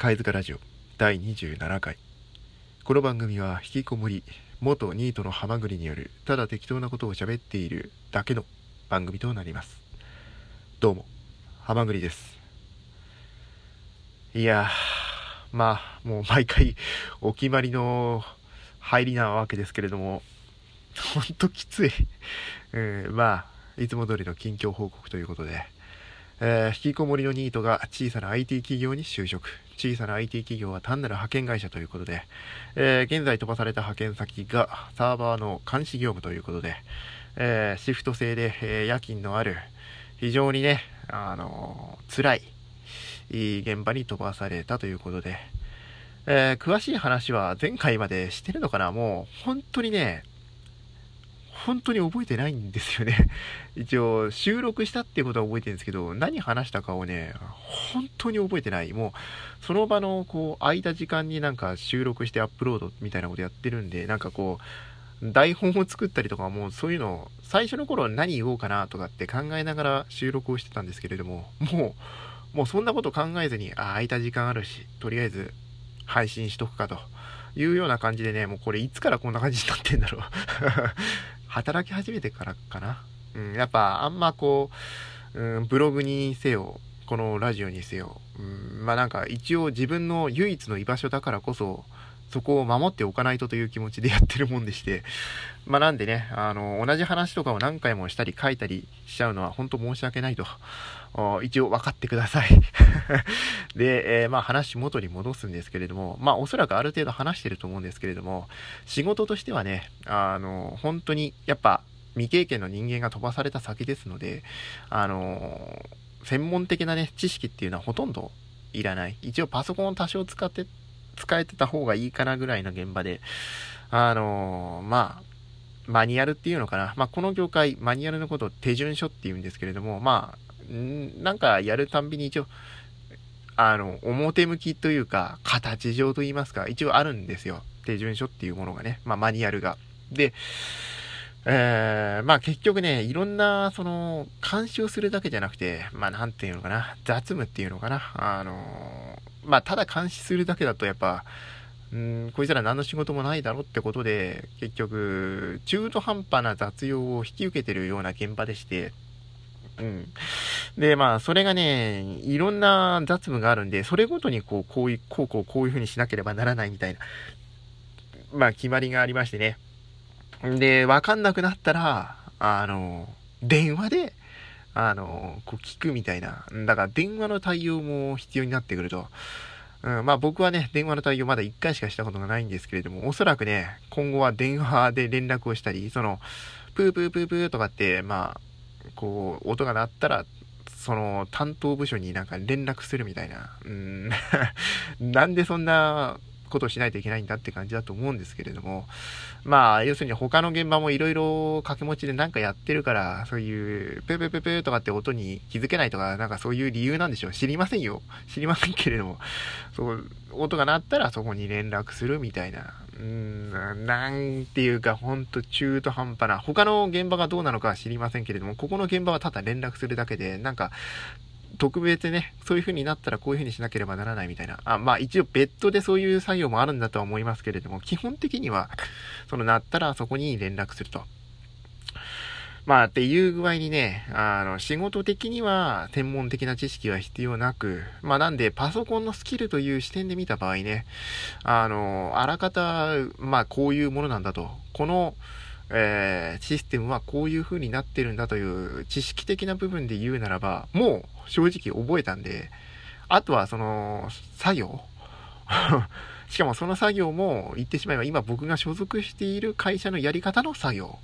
貝塚ラジオ第27回。この番組は引きこもり元ニートのハマグリによるただ適当なことを喋っているだけの番組となります。どうもハマグリです。いやまあもう毎回お決まりの入りなわけですけれどもほんときつい、うん、まあいつも通りの近況報告ということでえー、引きこもりのニートが小さな IT 企業に就職。小さな IT 企業は単なる派遣会社ということで、えー、現在飛ばされた派遣先がサーバーの監視業務ということで、えー、シフト制で、え夜勤のある、非常にね、あの辛い、いい現場に飛ばされたということで、え詳しい話は前回までしてるのかな？もう、本当にね、本当に覚えてないんですよね。一応、収録したっていうことは覚えてるんですけど、何話したかをね、本当に覚えてない。もう、その場の、こう、空いた時間になんか収録してアップロードみたいなことやってるんで、なんかこう、台本を作ったりとかもうそういうのを、最初の頃何言おうかなとかって考えながら収録をしてたんですけれども、もう、もうそんなこと考えずに、あ、空いた時間あるし、とりあえず配信しとくかというような感じでね、もうこれいつからこんな感じになってんだろう働き始めてからかな。うん、やっぱあんまこう、うん、ブログにせよ、このラジオにせよ、うん、まあなんか一応自分の唯一の居場所だからこそ、そこを守っておかないとという気持ちでやってるもんでして、まあなんでね、あの、同じ話とかを何回もしたり書いたりしちゃうのは本当申し訳ないと、一応分かってください で、えー、まあ話元に戻すんですけれども、まあおそらくある程度話してると思うんですけれども、仕事としてはね、あの、本当にやっぱ未経験の人間が飛ばされた先ですので、あの、専門的なね、知識っていうのはほとんどいらない。一応パソコンを多少使って使えてた方がいいかなぐらいの現場で、あのー、まあ、マニュアルっていうのかな。まあ、この業界、マニュアルのことを手順書って言うんですけれども、まあ、なんかやるたんびに一応、あの、表向きというか、形上と言いますか、一応あるんですよ。手順書っていうものがね。まあ、マニュアルが。で、えー、まあ結局ね、いろんな、その、監視をするだけじゃなくて、まあなんていうのかな、雑務っていうのかな、あのまあただ監視するだけだとやっぱ、うん、こいつら何の仕事もないだろってことで、結局、中途半端な雑用を引き受けてるような現場でして、うん。で、まあ、それがね、いろんな雑務があるんで、それごとにこう、こういう、こうこう、こういう風にしなければならないみたいな、まあ、決まりがありましてね。で、わかんなくなったら、あの、電話で、あの、こう聞くみたいな。だから電話の対応も必要になってくると。うん、まあ僕はね、電話の対応まだ1回しかしたことがないんですけれども、おそらくね、今後は電話で連絡をしたり、その、プープープープーとかって、まあ、こう、音が鳴ったら、その担当部署になんか連絡するみたいな。うん、なんでそんなことをしないといけないんだって感じだと思うんですけれども、まあ、要するに他の現場もいろいろ掛け持ちでなんかやってるから、そういう、ペペペペとかって音に気づけないとか、なんかそういう理由なんでしょう。知りませんよ。知りませんけれども、そう、音が鳴ったらそこに連絡するみたいな。うーん、なんていうか、ほんと中途半端な。他の現場がどうなのかは知りませんけれども、ここの現場はただ連絡するだけで、なんか、特別ね、そういう風になったらこういう風にしなければならないみたいな。あ、まあ一応別途でそういう作業もあるんだとは思いますけれども、基本的には、そのなったらそこに連絡すると。まあっていう具合にね、あの、仕事的には専門的な知識は必要なく、まあなんでパソコンのスキルという視点で見た場合ね、あの、あらかた、まあこういうものなんだと。この、えー、システムはこういう風になってるんだという知識的な部分で言うならば、もう正直覚えたんで、あとはその、作業 しかもその作業も言ってしまえば今僕が所属している会社のやり方の作業。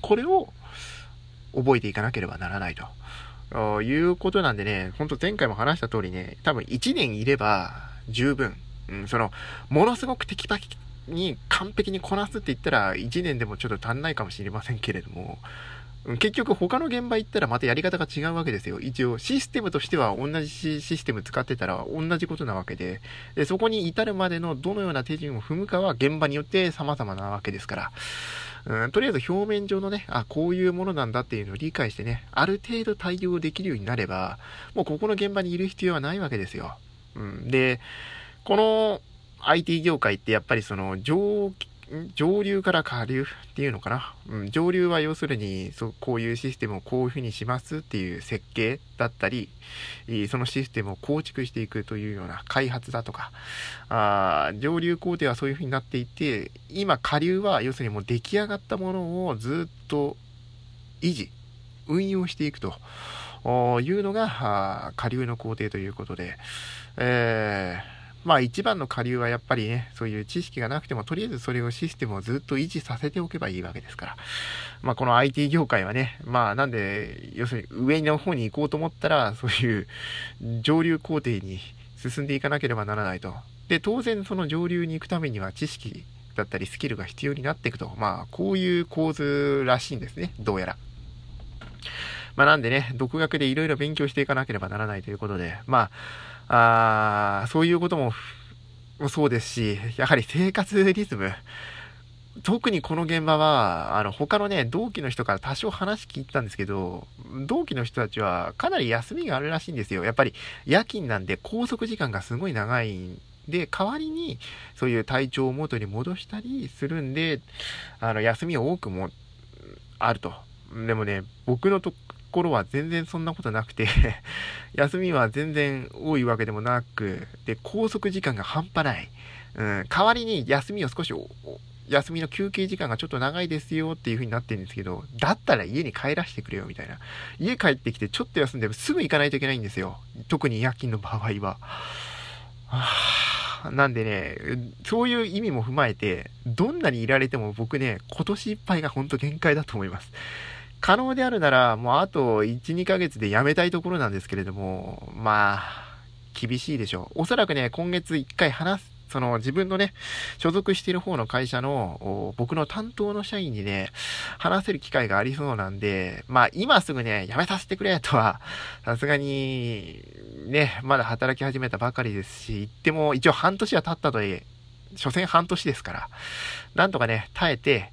これを覚えていかなければならないと。いうことなんでね、ほんと前回も話した通りね、多分1年いれば十分。うん、その、ものすごくテキパキに完璧にこなすって言ったら1年でもちょっと足んないかもしれませんけれども、結局他の現場行ったらまたやり方が違うわけですよ。一応システムとしては同じシステム使ってたら同じことなわけで、でそこに至るまでのどのような手順を踏むかは現場によって様々なわけですから、うん、とりあえず表面上のね、あ、こういうものなんだっていうのを理解してね、ある程度対応できるようになれば、もうここの現場にいる必要はないわけですよ。うん、で、この IT 業界ってやっぱりその上上流から下流っていうのかな、うん、上流は要するにそこういうシステムをこういうふうにしますっていう設計だったりそのシステムを構築していくというような開発だとかあ上流工程はそういうふうになっていて今下流は要するにもう出来上がったものをずっと維持運用していくというのが下流の工程ということで、えーまあ一番の下流はやっぱりね、そういう知識がなくても、とりあえずそれをシステムをずっと維持させておけばいいわけですから。まあこの IT 業界はね、まあなんで、要するに上の方に行こうと思ったら、そういう上流工程に進んでいかなければならないと。で、当然その上流に行くためには知識だったりスキルが必要になっていくと。まあこういう構図らしいんですね、どうやら。まあなんでね、独学でいろいろ勉強していかなければならないということで、まあ、あそういうこともそうですし、やはり生活リズム。特にこの現場は、あの、他のね、同期の人から多少話聞いたんですけど、同期の人たちはかなり休みがあるらしいんですよ。やっぱり夜勤なんで拘束時間がすごい長いんで、代わりにそういう体調を元に戻したりするんで、あの、休みを多くもあると。でもね、僕のと頃は全然そんなことなくて 休みは全然多いわけでもなく、で、拘束時間が半端ない。うん、代わりに休みを少し、休みの休憩時間がちょっと長いですよっていう風になってるんですけど、だったら家に帰らせてくれよみたいな。家帰ってきてちょっと休んでもすぐ行かないといけないんですよ。特に夜勤の場合は。はなんでね、そういう意味も踏まえて、どんなにいられても僕ね、今年いっぱいがほんと限界だと思います。可能であるなら、もうあと1、2ヶ月で辞めたいところなんですけれども、まあ、厳しいでしょう。おそらくね、今月1回話す、その自分のね、所属している方の会社の僕の担当の社員にね、話せる機会がありそうなんで、まあ今すぐね、辞めさせてくれとは、さすがに、ね、まだ働き始めたばかりですし、言っても一応半年は経ったとはいえ、所詮半年ですから、なんとかね、耐えて、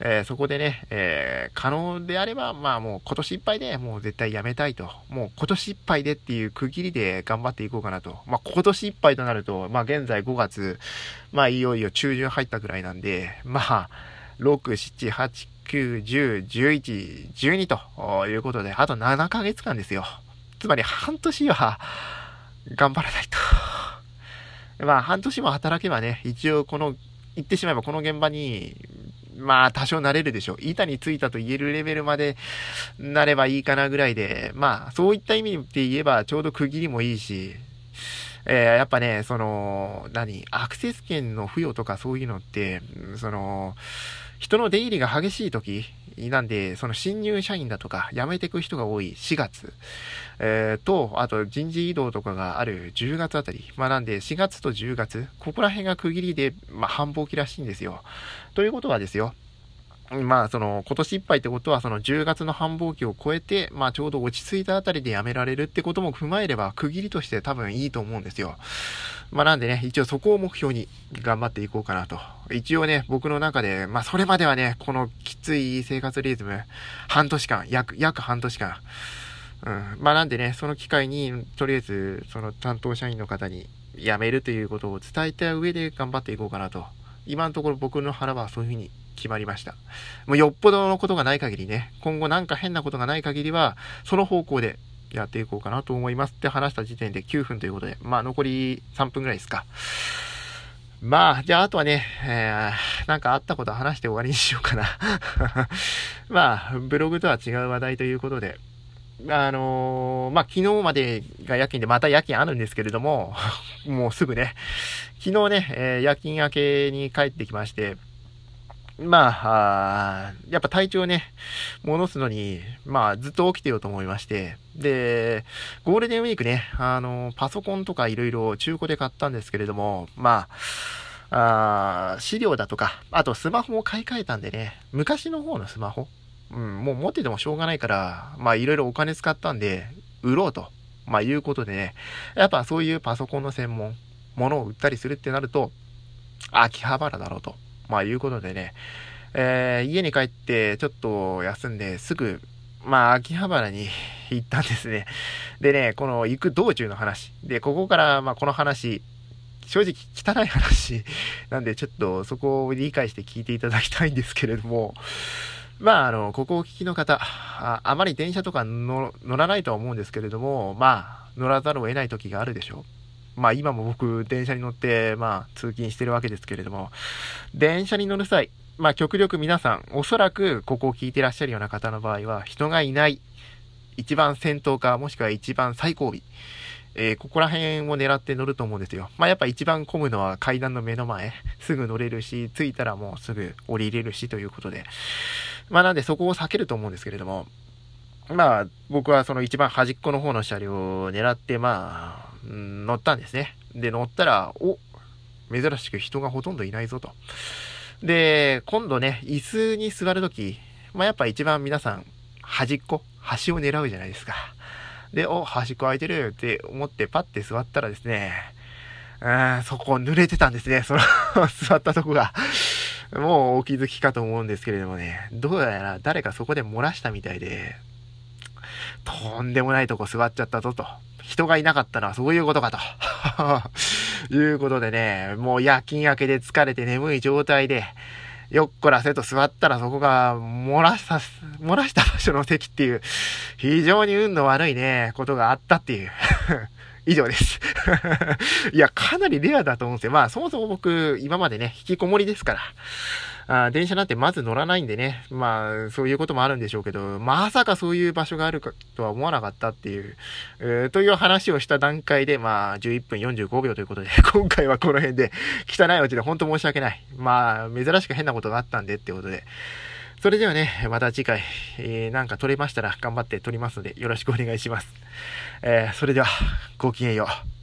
えー、そこでね、えー、可能であれば、まあもう今年いっぱいでもう絶対やめたいと。もう今年いっぱいでっていう区切りで頑張っていこうかなと。まあ今年いっぱいとなると、まあ現在5月、まあいよいよ中旬入ったぐらいなんで、まあ、6、7、8、9、10、11、12ということで、あと7ヶ月間ですよ。つまり半年は頑張らないと。まあ、半年も働けばね、一応この、言ってしまえばこの現場に、まあ、多少慣れるでしょう。板についたと言えるレベルまでなればいいかなぐらいで、まあ、そういった意味で言えば、ちょうど区切りもいいし、えー、やっぱね、その、何、アクセス権の付与とかそういうのって、その、人の出入りが激しい時なんで、その新入社員だとか辞めていく人が多い4月、えー、と、あと人事異動とかがある10月あたり。まあなんで4月と10月、ここら辺が区切りで、まあ繁忙期らしいんですよ。ということはですよ、まあ、その、今年いっぱいってことは、その10月の繁忙期を超えて、まあ、ちょうど落ち着いたあたりで辞められるってことも踏まえれば、区切りとして多分いいと思うんですよ。まあ、なんでね、一応そこを目標に頑張っていこうかなと。一応ね、僕の中で、まあ、それまではね、このきつい生活リズム、半年間、約、約半年間、うん。まあ、なんでね、その機会に、とりあえず、その担当社員の方に辞めるということを伝えた上で頑張っていこうかなと。今のところ僕の腹はそういうふうに決まりました。もうよっぽどのことがない限りね、今後なんか変なことがない限りは、その方向でやっていこうかなと思いますって話した時点で9分ということで、まあ残り3分ぐらいですか。まあ、じゃああとはね、えー、なんかあったこと話して終わりにしようかな。まあ、ブログとは違う話題ということで、あのー、まあ、昨日までが夜勤でまた夜勤あるんですけれども、もうすぐね、昨日ね、えー、夜勤明けに帰ってきまして、まあ、あやっぱ体調ね、戻すのに、まあ、ずっと起きてようと思いまして、で、ゴールデンウィークね、あの、パソコンとかいろいろ中古で買ったんですけれども、まあ、あ資料だとか、あとスマホを買い替えたんでね、昔の方のスマホ、うん、もう持っててもしょうがないから、まあいろいろお金使ったんで、売ろうと、まあいうことでね、やっぱそういうパソコンの専門、ものを売ったりするってなると、秋葉原だろうと。まあいうことでね、えー、家に帰ってちょっと休んですぐ、まあ秋葉原に行ったんですね。でね、この行く道中の話。で、ここからまあこの話、正直汚い話 なんでちょっとそこを理解して聞いていただきたいんですけれども、まあ、あの、ここを聞きの方、ああまり電車とか乗らないとは思うんですけれども、まあ、乗らざるを得ない時があるでしょう。まあ今も僕電車に乗ってまあ通勤してるわけですけれども、電車に乗る際、まあ極力皆さん、おそらくここを聞いてらっしゃるような方の場合は人がいない一番先頭か、もしくは一番最後尾。えー、ここら辺を狙って乗ると思うんですよ。まあ、やっぱ一番混むのは階段の目の前。すぐ乗れるし、着いたらもうすぐ降りれるしということで。まあ、なんでそこを避けると思うんですけれども。まあ、僕はその一番端っこの方の車両を狙って、まあ、乗ったんですね。で、乗ったら、お珍しく人がほとんどいないぞと。で、今度ね、椅子に座るとき、まあ、やっぱ一番皆さん、端っこ端を狙うじゃないですか。で、お、端っこ空いてるって思ってパッて座ったらですね、うん、そこ濡れてたんですね。その 座ったとこが。もうお気づきかと思うんですけれどもね、どうやら誰かそこで漏らしたみたいで、とんでもないとこ座っちゃったぞと。人がいなかったのはそういうことかと。いうことでね、もう夜勤明けで疲れて眠い状態で、よっこらせと座ったらそこが漏らした、漏らした場所の席っていう、非常に運の悪いね、ことがあったっていう以上です いや、かなりレアだと思うんですよ。まあ、そもそも僕、今までね、引きこもりですから。あ電車なんてまず乗らないんでね、まあ、そういうこともあるんでしょうけど、まさかそういう場所があるかとは思わなかったっていう、えー、という話をした段階で、まあ、11分45秒ということで、今回はこの辺で、汚いうちで本当申し訳ない。まあ、珍しく変なことがあったんでってことで、それではね、また次回、えー、なんか撮れましたら頑張って撮りますので、よろしくお願いします。えー、それでは、ごきげんよう。